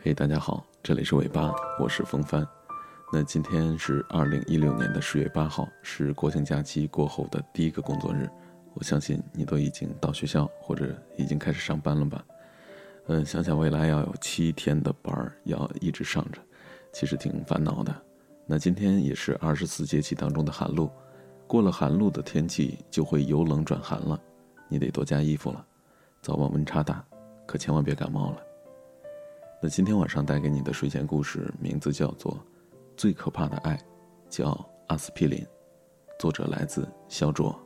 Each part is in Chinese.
嘿，大家好，这里是尾巴，我是风帆。那今天是二零一六年的十月八号，是国庆假期过后的第一个工作日。我相信你都已经到学校或者已经开始上班了吧？嗯，想想未来要有七天的班儿要一直上着，其实挺烦恼的。那今天也是二十四节气当中的寒露，过了寒露的天气就会由冷转寒了，你得多加衣服了，早晚温差大，可千万别感冒了。那今天晚上带给你的睡前故事名字叫做《最可怕的爱》，叫阿司匹林，作者来自肖卓。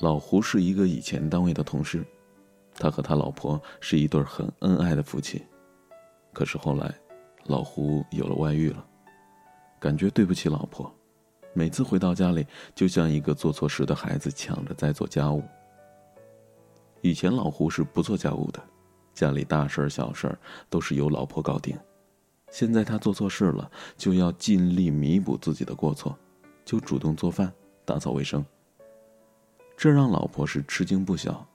老胡是一个以前单位的同事，他和他老婆是一对很恩爱的夫妻，可是后来，老胡有了外遇了，感觉对不起老婆。每次回到家里，就像一个做错事的孩子抢着在做家务。以前老胡是不做家务的，家里大事儿小事儿都是由老婆搞定。现在他做错事了，就要尽力弥补自己的过错，就主动做饭、打扫卫生。这让老婆是吃惊不小。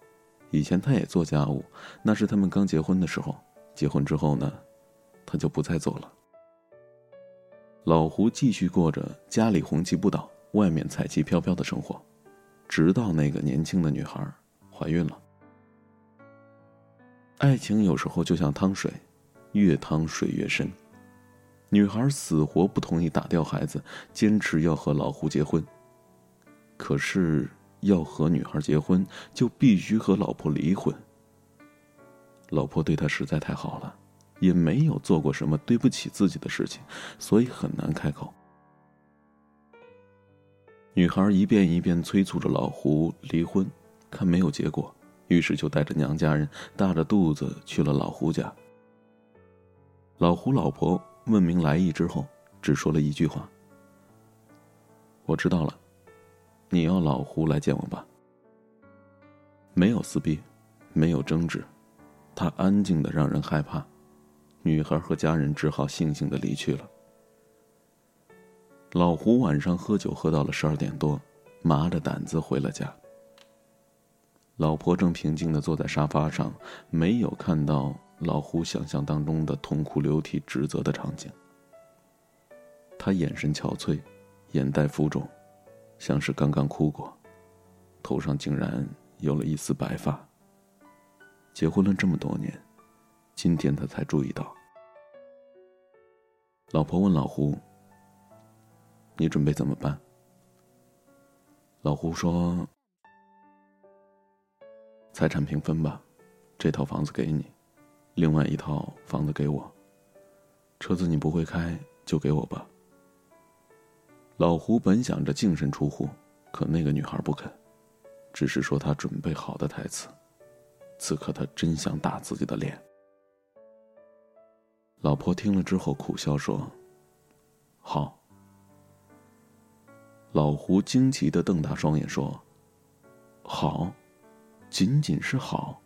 以前他也做家务，那是他们刚结婚的时候。结婚之后呢，他就不再做了。老胡继续过着家里红旗不倒、外面彩旗飘飘的生活，直到那个年轻的女孩怀孕了。爱情有时候就像汤水，越汤水越深。女孩死活不同意打掉孩子，坚持要和老胡结婚。可是要和女孩结婚，就必须和老婆离婚。老婆对他实在太好了。也没有做过什么对不起自己的事情，所以很难开口。女孩一遍一遍催促着老胡离婚，看没有结果，于是就带着娘家人大着肚子去了老胡家。老胡老婆问明来意之后，只说了一句话：“我知道了，你要老胡来见我吧。”没有撕逼，没有争执，他安静的让人害怕。女孩和家人只好悻悻的离去了。老胡晚上喝酒喝到了十二点多，麻着胆子回了家。老婆正平静的坐在沙发上，没有看到老胡想象当中的痛哭流涕、指责的场景。他眼神憔悴，眼袋浮肿，像是刚刚哭过，头上竟然有了一丝白发。结婚了这么多年。今天他才注意到，老婆问老胡：“你准备怎么办？”老胡说：“财产平分吧，这套房子给你，另外一套房子给我。车子你不会开，就给我吧。”老胡本想着净身出户，可那个女孩不肯，只是说她准备好的台词。此刻他真想打自己的脸。老婆听了之后苦笑说：“好。”老胡惊奇的瞪大双眼说：“好，仅仅是好，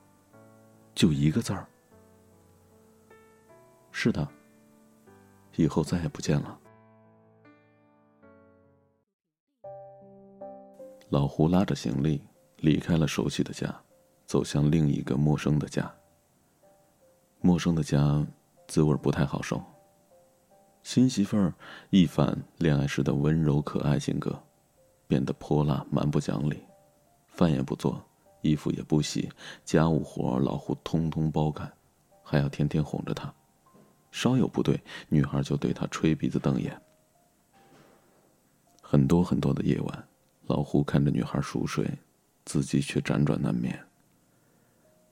就一个字儿。”是的，以后再也不见了。老胡拉着行李离开了熟悉的家，走向另一个陌生的家。陌生的家。滋味不太好受。新媳妇儿一反恋爱时的温柔可爱性格，变得泼辣蛮不讲理，饭也不做，衣服也不洗，家务活老胡通通包干，还要天天哄着她，稍有不对，女孩就对他吹鼻子瞪眼。很多很多的夜晚，老胡看着女孩熟睡，自己却辗转难眠。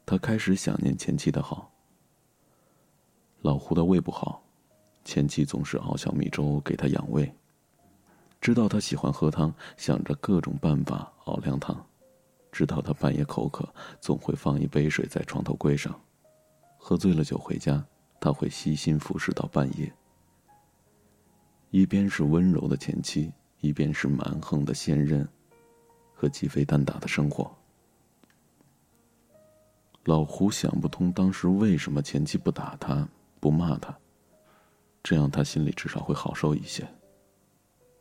他开始想念前妻的好。老胡的胃不好，前妻总是熬小米粥给他养胃。知道他喜欢喝汤，想着各种办法熬凉汤。知道他半夜口渴，总会放一杯水在床头柜上。喝醉了酒回家，他会悉心服侍到半夜。一边是温柔的前妻，一边是蛮横的现任，和鸡飞蛋打的生活。老胡想不通当时为什么前妻不打他。不骂他，这样他心里至少会好受一些。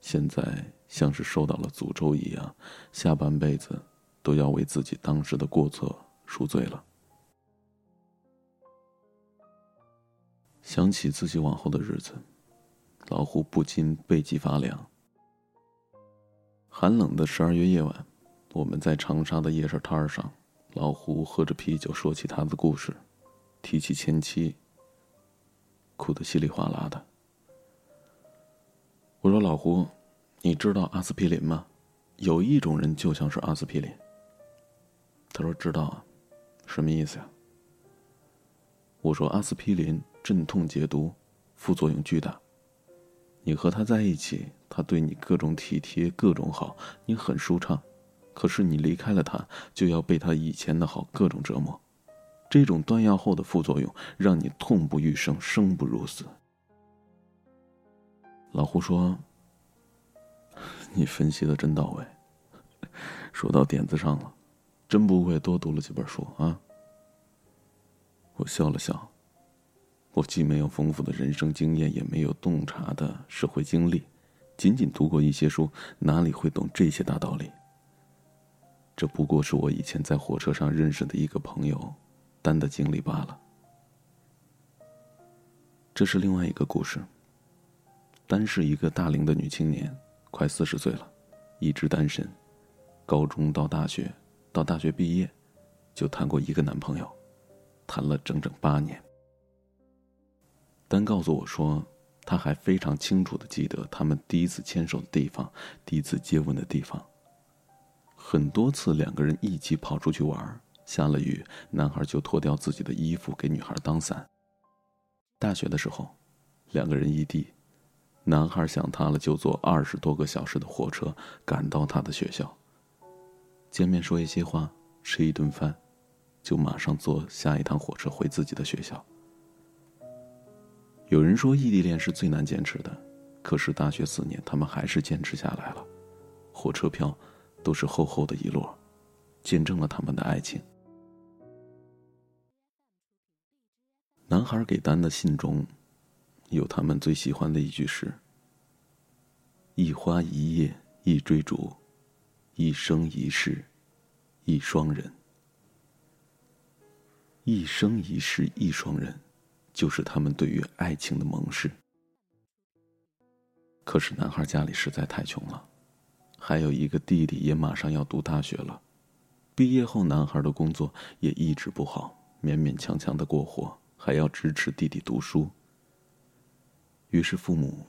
现在像是受到了诅咒一样，下半辈子都要为自己当时的过错赎罪了。想起自己往后的日子，老胡不禁背脊发凉。寒冷的十二月夜晚，我们在长沙的夜市摊上，老胡喝着啤酒，说起他的故事，提起前妻，哭得稀里哗啦的。我说：“老胡，你知道阿司匹林吗？有一种人就像是阿司匹林。”他说：“知道啊，什么意思呀？”我说：“阿司匹林镇痛解毒，副作用巨大。你和他在一起，他对你各种体贴，各种好，你很舒畅。可是你离开了他，就要被他以前的好各种折磨。这种断药后的副作用，让你痛不欲生，生不如死。”老胡说：“你分析的真到位，说到点子上了，真不愧多读了几本书啊。”我笑了笑，我既没有丰富的人生经验，也没有洞察的社会经历，仅仅读过一些书，哪里会懂这些大道理？这不过是我以前在火车上认识的一个朋友，单的经历罢了。这是另外一个故事。单是一个大龄的女青年，快四十岁了，一直单身，高中到大学，到大学毕业，就谈过一个男朋友，谈了整整八年。丹告诉我说，他还非常清楚的记得他们第一次牵手的地方，第一次接吻的地方。很多次两个人一起跑出去玩，下了雨，男孩就脱掉自己的衣服给女孩当伞。大学的时候，两个人异地。男孩想他了，就坐二十多个小时的火车赶到他的学校。见面说一些话，吃一顿饭，就马上坐下一趟火车回自己的学校。有人说异地恋是最难坚持的，可是大学四年，他们还是坚持下来了。火车票都是厚厚的一摞，见证了他们的爱情。男孩给丹的信中。有他们最喜欢的一句诗：“一花一叶一追逐，一生一世一双人。一生一世一双人，就是他们对于爱情的盟誓。”可是男孩家里实在太穷了，还有一个弟弟也马上要读大学了。毕业后，男孩的工作也一直不好，勉勉强强的过活，还要支持弟弟读书。于是父母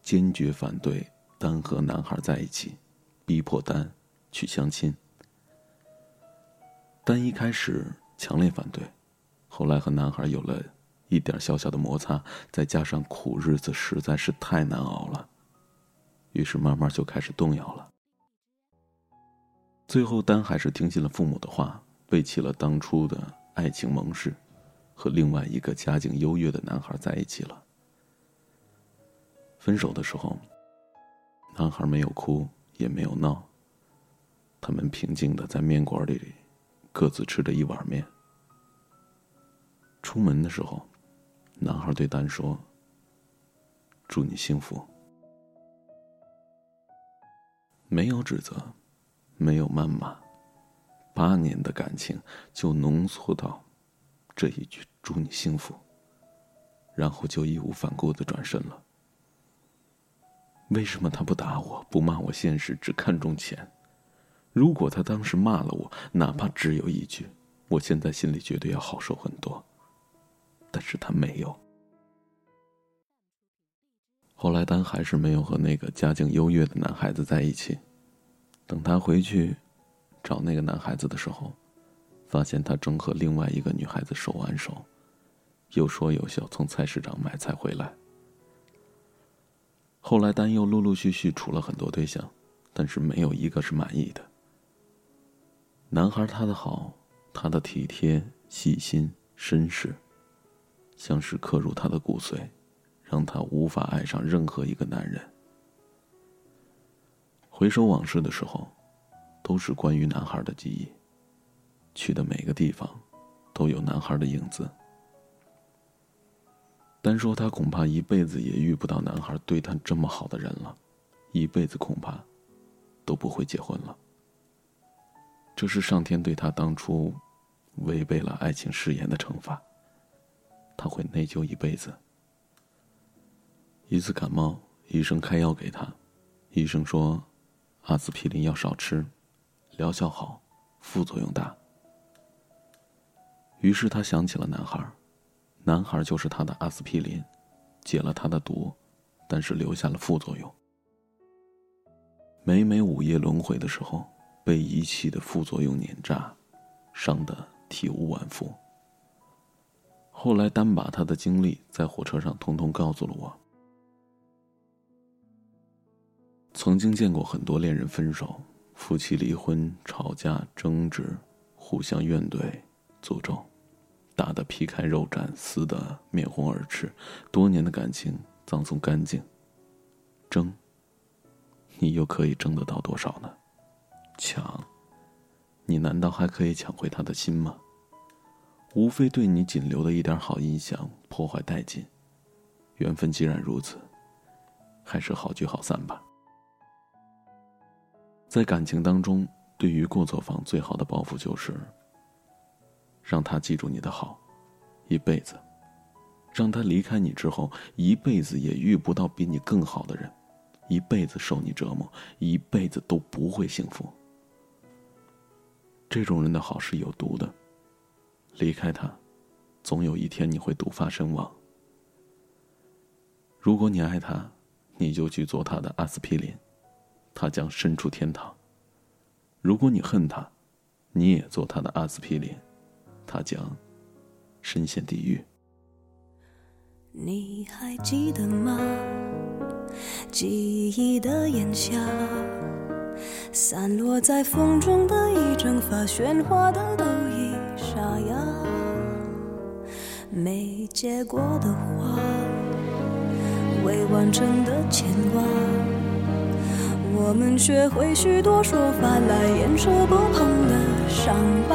坚决反对丹和男孩在一起，逼迫丹去相亲。丹一开始强烈反对，后来和男孩有了一点小小的摩擦，再加上苦日子实在是太难熬了，于是慢慢就开始动摇了。最后，丹还是听信了父母的话，背弃了当初的爱情盟誓，和另外一个家境优越的男孩在一起了。分手的时候，男孩没有哭，也没有闹。他们平静的在面馆里，各自吃着一碗面。出门的时候，男孩对丹说：“祝你幸福。”没有指责，没有谩骂，八年的感情就浓缩到这一句“祝你幸福”，然后就义无反顾的转身了。为什么他不打我，不骂我现实，只看重钱？如果他当时骂了我，哪怕只有一句，我现在心里绝对要好受很多。但是他没有。后来丹还是没有和那个家境优越的男孩子在一起。等他回去找那个男孩子的时候，发现他正和另外一个女孩子手挽手，有说有笑从菜市场买菜回来。后来，丹又陆陆续续处了很多对象，但是没有一个是满意的。男孩他的好，他的体贴、细心、绅士，像是刻入他的骨髓，让他无法爱上任何一个男人。回首往事的时候，都是关于男孩的记忆。去的每个地方，都有男孩的影子。单说他恐怕一辈子也遇不到男孩对他这么好的人了，一辈子恐怕都不会结婚了。这是上天对他当初违背了爱情誓言的惩罚。他会内疚一辈子。一次感冒，医生开药给他，医生说，阿司匹林要少吃，疗效好，副作用大。于是他想起了男孩，男孩就是他的阿司匹林，解了他的毒，但是留下了副作用。每每午夜轮回的时候，被遗弃的副作用碾炸，伤得体无完肤。后来，丹把他的经历在火车上通通告诉了我。曾经见过很多恋人分手、夫妻离婚、吵架、争执、互相怨怼、诅咒，打得皮开肉绽，撕得面红耳赤，多年的感情葬送干净。争，你又可以争得到多少呢？抢，你难道还可以抢回他的心吗？无非对你仅留的一点好印象破坏殆尽。缘分既然如此，还是好聚好散吧。在感情当中，对于过错方最好的报复就是，让他记住你的好，一辈子；让他离开你之后，一辈子也遇不到比你更好的人，一辈子受你折磨，一辈子都不会幸福。这种人的好是有毒的，离开他，总有一天你会毒发身亡。如果你爱他，你就去做他的阿司匹林。他将身处天堂。如果你恨他，你也做他的阿司匹林，他将深陷地狱。你还记得吗？记忆的炎夏，散落在风中的一整发喧哗的都已沙哑，没结果的花，未完成的牵挂。我们学会许多说法来掩饰不碰的伤疤，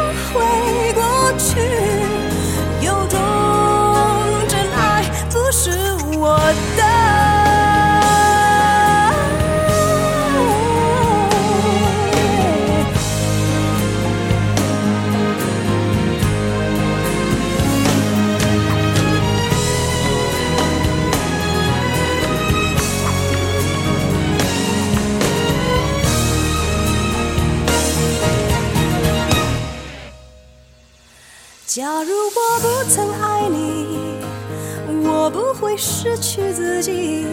回过去，有种真爱不是我的。失去自己。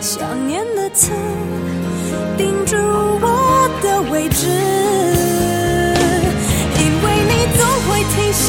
想念的刺钉住我的位置，因为你总会提醒，